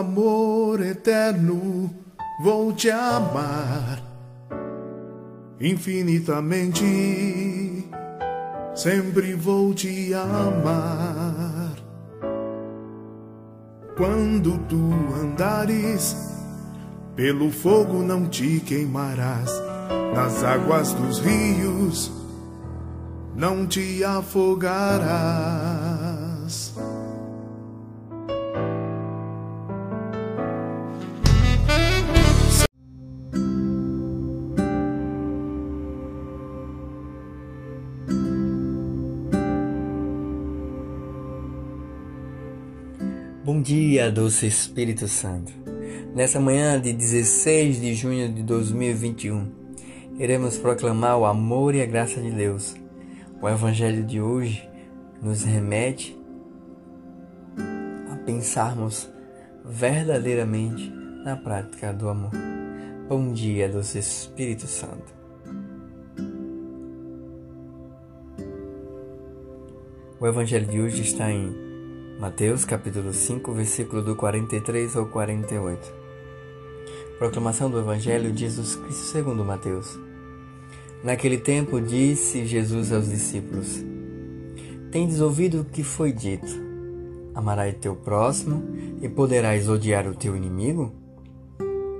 amor eterno vou te amar infinitamente. Sempre vou te amar. Quando tu andares pelo fogo, não te queimarás. Nas águas dos rios, não te afogarás. Bom dia, doce Espírito Santo. Nessa manhã de 16 de junho de 2021, iremos proclamar o amor e a graça de Deus. O Evangelho de hoje nos remete a pensarmos verdadeiramente na prática do amor. Bom dia, doce Espírito Santo. O Evangelho de hoje está em Mateus capítulo 5, versículo do 43 ao 48. Proclamação do Evangelho de Jesus Cristo segundo Mateus. Naquele tempo disse Jesus aos discípulos: Tendes ouvido o que foi dito: Amarás teu próximo e poderás odiar o teu inimigo?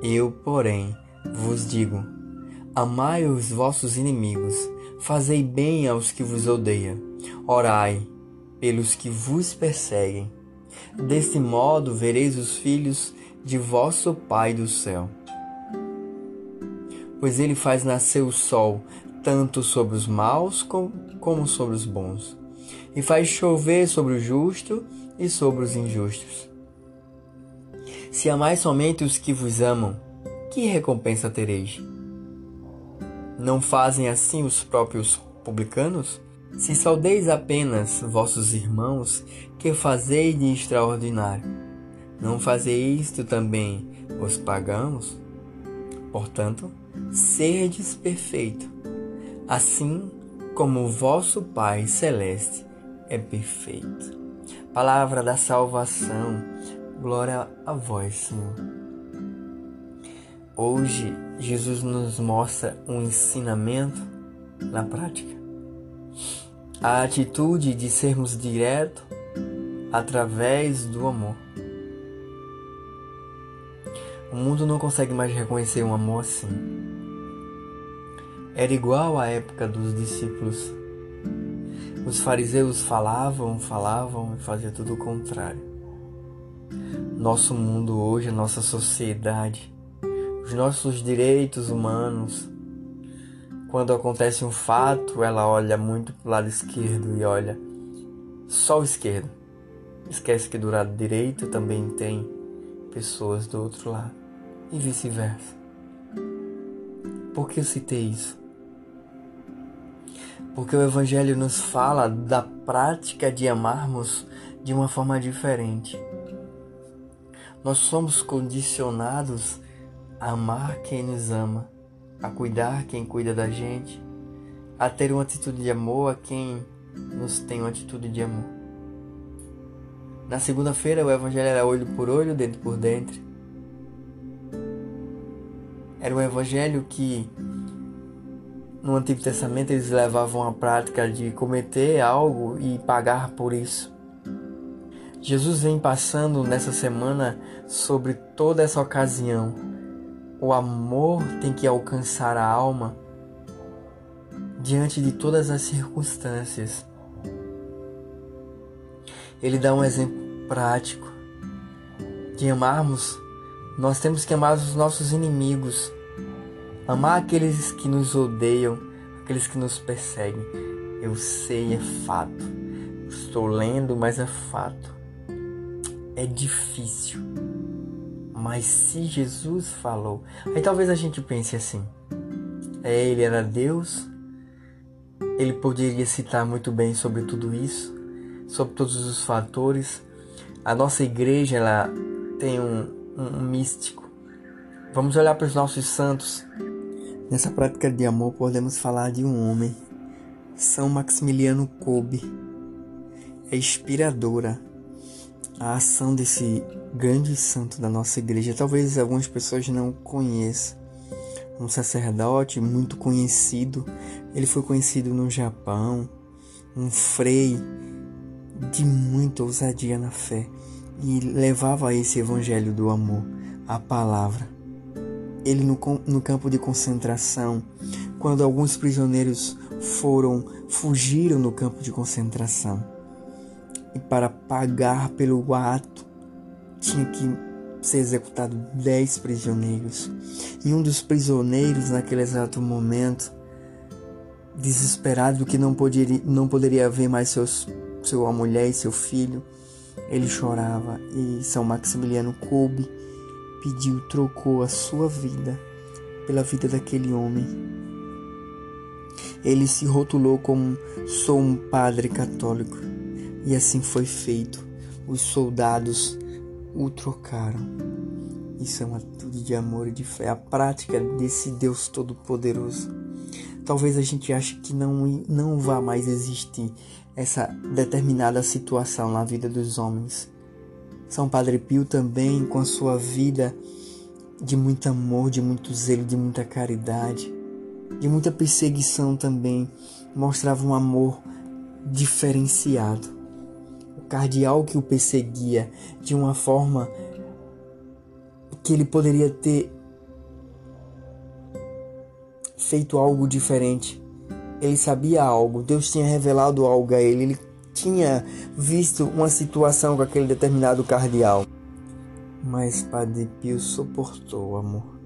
Eu, porém, vos digo: Amai os vossos inimigos, fazei bem aos que vos odeiam, orai pelos que vos perseguem. Deste modo vereis os filhos de vosso Pai do céu. Pois ele faz nascer o sol tanto sobre os maus como sobre os bons, e faz chover sobre o justo e sobre os injustos. Se amais somente os que vos amam, que recompensa tereis? Não fazem assim os próprios publicanos? Se saudeis apenas vossos irmãos, que fazeis de extraordinário? Não fazeis isto também os pagãos? Portanto, serdes perfeito, assim como vosso Pai celeste é perfeito. Palavra da salvação, glória a vós, Senhor. Hoje, Jesus nos mostra um ensinamento na prática a atitude de sermos direto através do amor. O mundo não consegue mais reconhecer um amor assim. Era igual à época dos discípulos. Os fariseus falavam, falavam e faziam tudo o contrário. Nosso mundo hoje, a nossa sociedade, os nossos direitos humanos, quando acontece um fato, ela olha muito para o lado esquerdo e olha só o esquerdo. Esquece que do lado direito também tem pessoas do outro lado e vice-versa. Por que eu citei isso? Porque o Evangelho nos fala da prática de amarmos de uma forma diferente. Nós somos condicionados a amar quem nos ama a cuidar quem cuida da gente, a ter uma atitude de amor a quem nos tem uma atitude de amor. Na segunda-feira o evangelho era olho por olho, dentro por dentro. Era um evangelho que no Antigo Testamento eles levavam a prática de cometer algo e pagar por isso. Jesus vem passando nessa semana sobre toda essa ocasião o amor tem que alcançar a alma diante de todas as circunstâncias. Ele dá um exemplo prático de amarmos. Nós temos que amar os nossos inimigos, amar aqueles que nos odeiam, aqueles que nos perseguem. Eu sei, é fato. Estou lendo, mas é fato. É difícil. Mas se Jesus falou, aí talvez a gente pense assim: é, ele era Deus, ele poderia citar muito bem sobre tudo isso, sobre todos os fatores. A nossa igreja ela tem um, um, um místico. Vamos olhar para os nossos santos. Nessa prática de amor podemos falar de um homem, São Maximiliano Kolbe. É inspiradora a ação desse grande santo da nossa igreja. Talvez algumas pessoas não conheçam. Um sacerdote muito conhecido. Ele foi conhecido no Japão, um frei de muita ousadia na fé e levava esse evangelho do amor, a palavra. Ele no, no campo de concentração, quando alguns prisioneiros foram fugiram no campo de concentração e para pagar pelo ato tinha que ser executado dez prisioneiros. E um dos prisioneiros, naquele exato momento, desesperado que não poderia, não poderia ver mais seus, sua mulher e seu filho, ele chorava e São Maximiliano Kolbe pediu, trocou a sua vida pela vida daquele homem. Ele se rotulou como sou um padre católico e assim foi feito. Os soldados o trocaram. Isso é uma atitude de amor e de fé, a prática desse Deus Todo-Poderoso. Talvez a gente ache que não, não vá mais existir essa determinada situação na vida dos homens. São Padre Pio também, com a sua vida de muito amor, de muito zelo, de muita caridade, de muita perseguição também, mostrava um amor diferenciado cardeal que o perseguia de uma forma que ele poderia ter feito algo diferente. Ele sabia algo, Deus tinha revelado algo a ele, ele tinha visto uma situação com aquele determinado cardeal. Mas Padre Pio suportou o amor.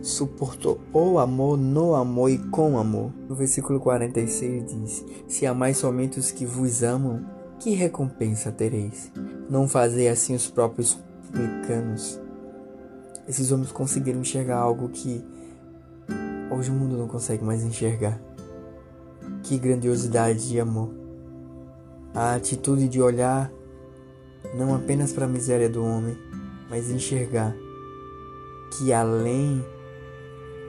Suportou o amor no amor e com amor. No versículo 46 diz: Se amais somente os que vos amam, que recompensa tereis? Não fazer assim os próprios publicanos? Esses homens conseguiram enxergar algo que hoje o mundo não consegue mais enxergar. Que grandiosidade de amor! A atitude de olhar não apenas para a miséria do homem, mas enxergar que além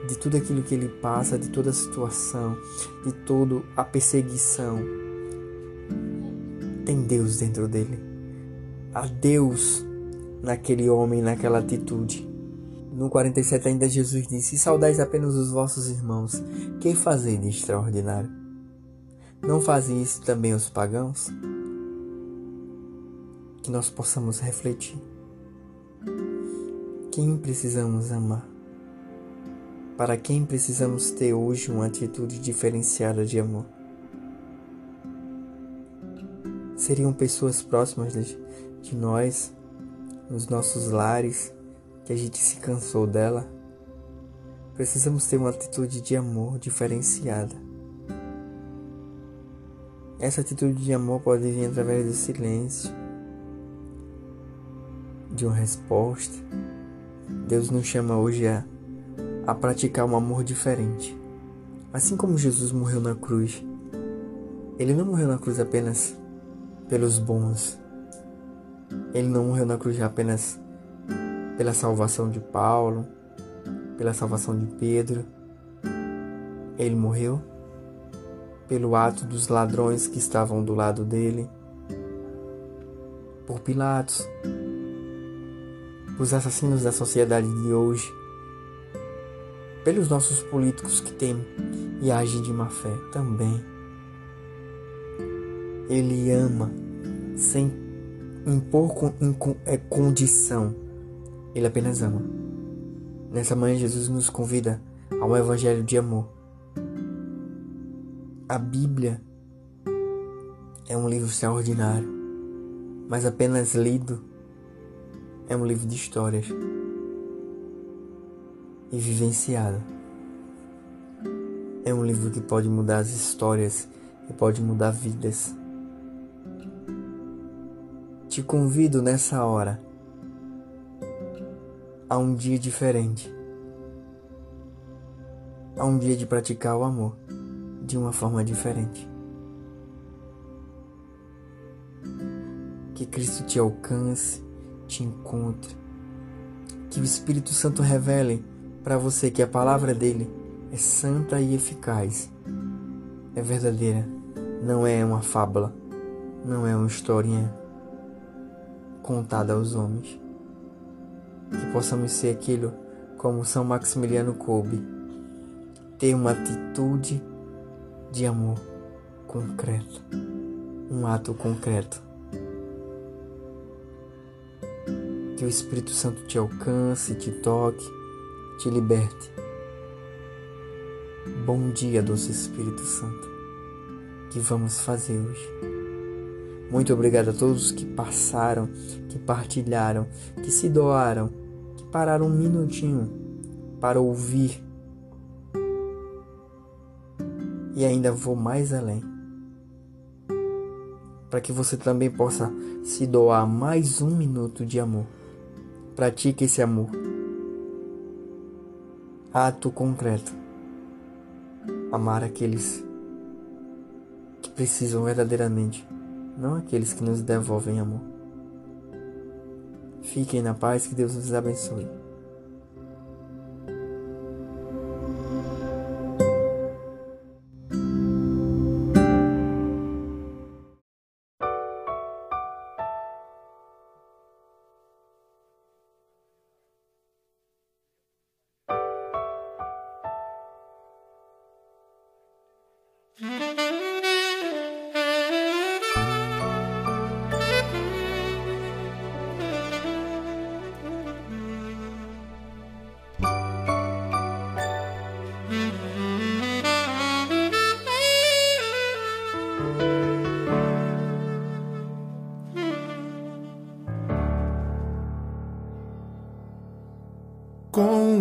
de tudo aquilo que ele passa, de toda a situação, de toda a perseguição, tem Deus dentro dele. Há Deus naquele homem, naquela atitude. No 47 ainda Jesus disse: Saudais apenas os vossos irmãos, que fazem de extraordinário? Não fazem isso também os pagãos? Que nós possamos refletir. Quem precisamos amar? Para quem precisamos ter hoje uma atitude diferenciada de amor? Seriam pessoas próximas de, de nós, nos nossos lares, que a gente se cansou dela. Precisamos ter uma atitude de amor diferenciada. Essa atitude de amor pode vir através do silêncio, de uma resposta. Deus nos chama hoje a, a praticar um amor diferente. Assim como Jesus morreu na cruz, ele não morreu na cruz apenas pelos bons. Ele não morreu na cruz apenas pela salvação de Paulo, pela salvação de Pedro. Ele morreu pelo ato dos ladrões que estavam do lado dele, por Pilatos, os assassinos da sociedade de hoje, pelos nossos políticos que temem e agem de má fé também. Ele ama sem impor é, condição. Ele apenas ama. Nessa manhã, Jesus nos convida a um evangelho de amor. A Bíblia é um livro extraordinário, mas apenas lido é um livro de histórias e vivenciado. É um livro que pode mudar as histórias e pode mudar vidas. Te convido nessa hora a um dia diferente, a um dia de praticar o amor de uma forma diferente. Que Cristo te alcance, te encontre, que o Espírito Santo revele para você que a palavra dele é santa e eficaz, é verdadeira, não é uma fábula, não é uma historinha contada aos homens. Que possamos ser aquilo como São Maximiliano Kolbe, ter uma atitude de amor concreto, um ato concreto. Que o Espírito Santo te alcance, te toque, te liberte. Bom dia, doce Espírito Santo. Que vamos fazer hoje? Muito obrigado a todos que passaram, que partilharam, que se doaram, que pararam um minutinho para ouvir. E ainda vou mais além. Para que você também possa se doar mais um minuto de amor. Pratique esse amor. Ato concreto. Amar aqueles que precisam verdadeiramente não aqueles que nos devolvem amor. Fiquem na paz, que Deus nos abençoe.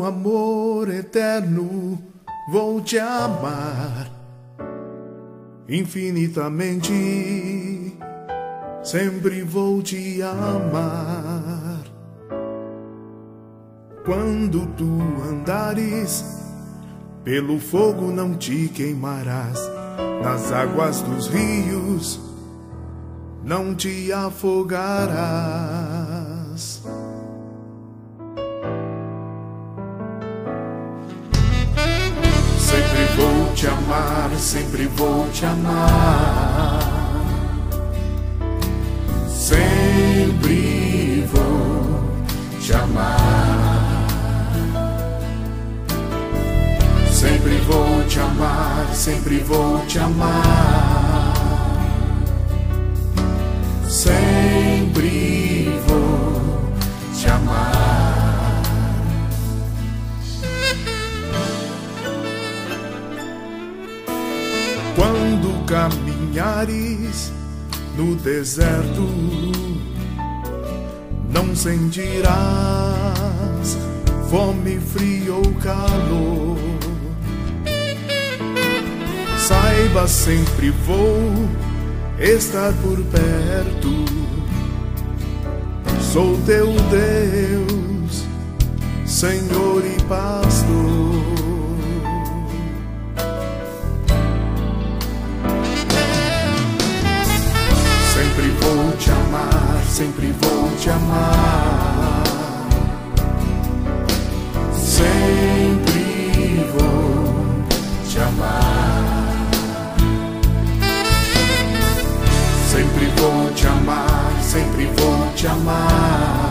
Amor eterno vou te amar infinitamente, sempre vou te amar. Quando tu andares pelo fogo, não te queimarás, nas águas dos rios não te afogarás. Te amar, sempre vou te amar. Sempre vou te amar. Sempre vou te amar, sempre vou te amar. No deserto, não sentirás fome, frio ou calor. Saiba, sempre vou estar por perto. Sou teu Deus, Senhor e Pastor. Sempre vou te amar. Sempre vou te amar. Sempre vou te amar, sempre vou te amar.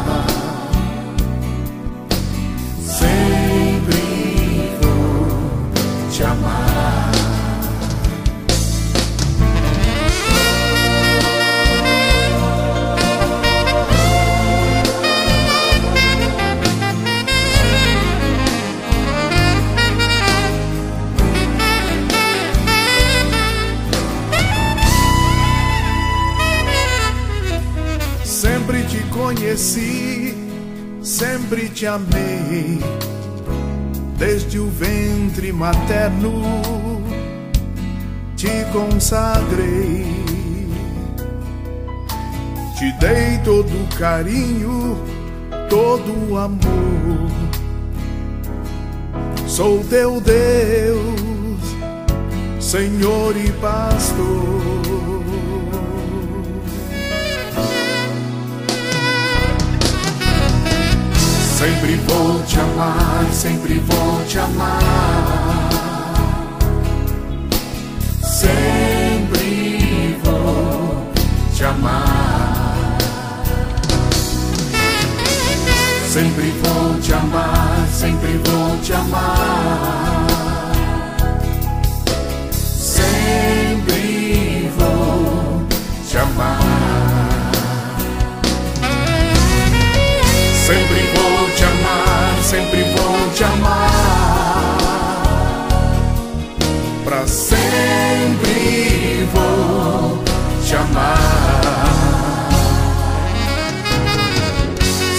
Te amei, desde o ventre materno te consagrei, te dei todo carinho, todo amor. Sou teu Deus, Senhor e Pastor. Sempre vou te amar, sempre vou te amar. Sempre vou te amar. Sempre vou te amar, sempre vou te amar. Pra sempre vou te amar.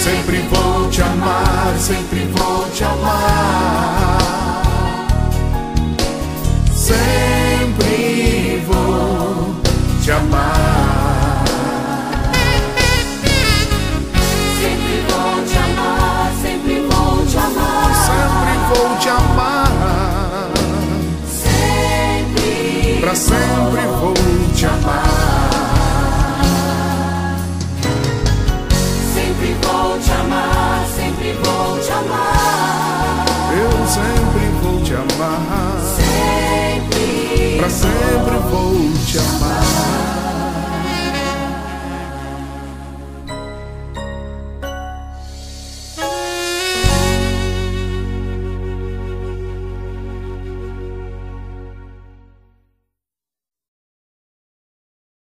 Sempre vou te amar, sempre vou te amar. Sempre Sempre. Vou te amar. Sempre vou te amar, sempre vou te amar. Eu sempre vou te amar. Sempre. Pra sempre vou te amar.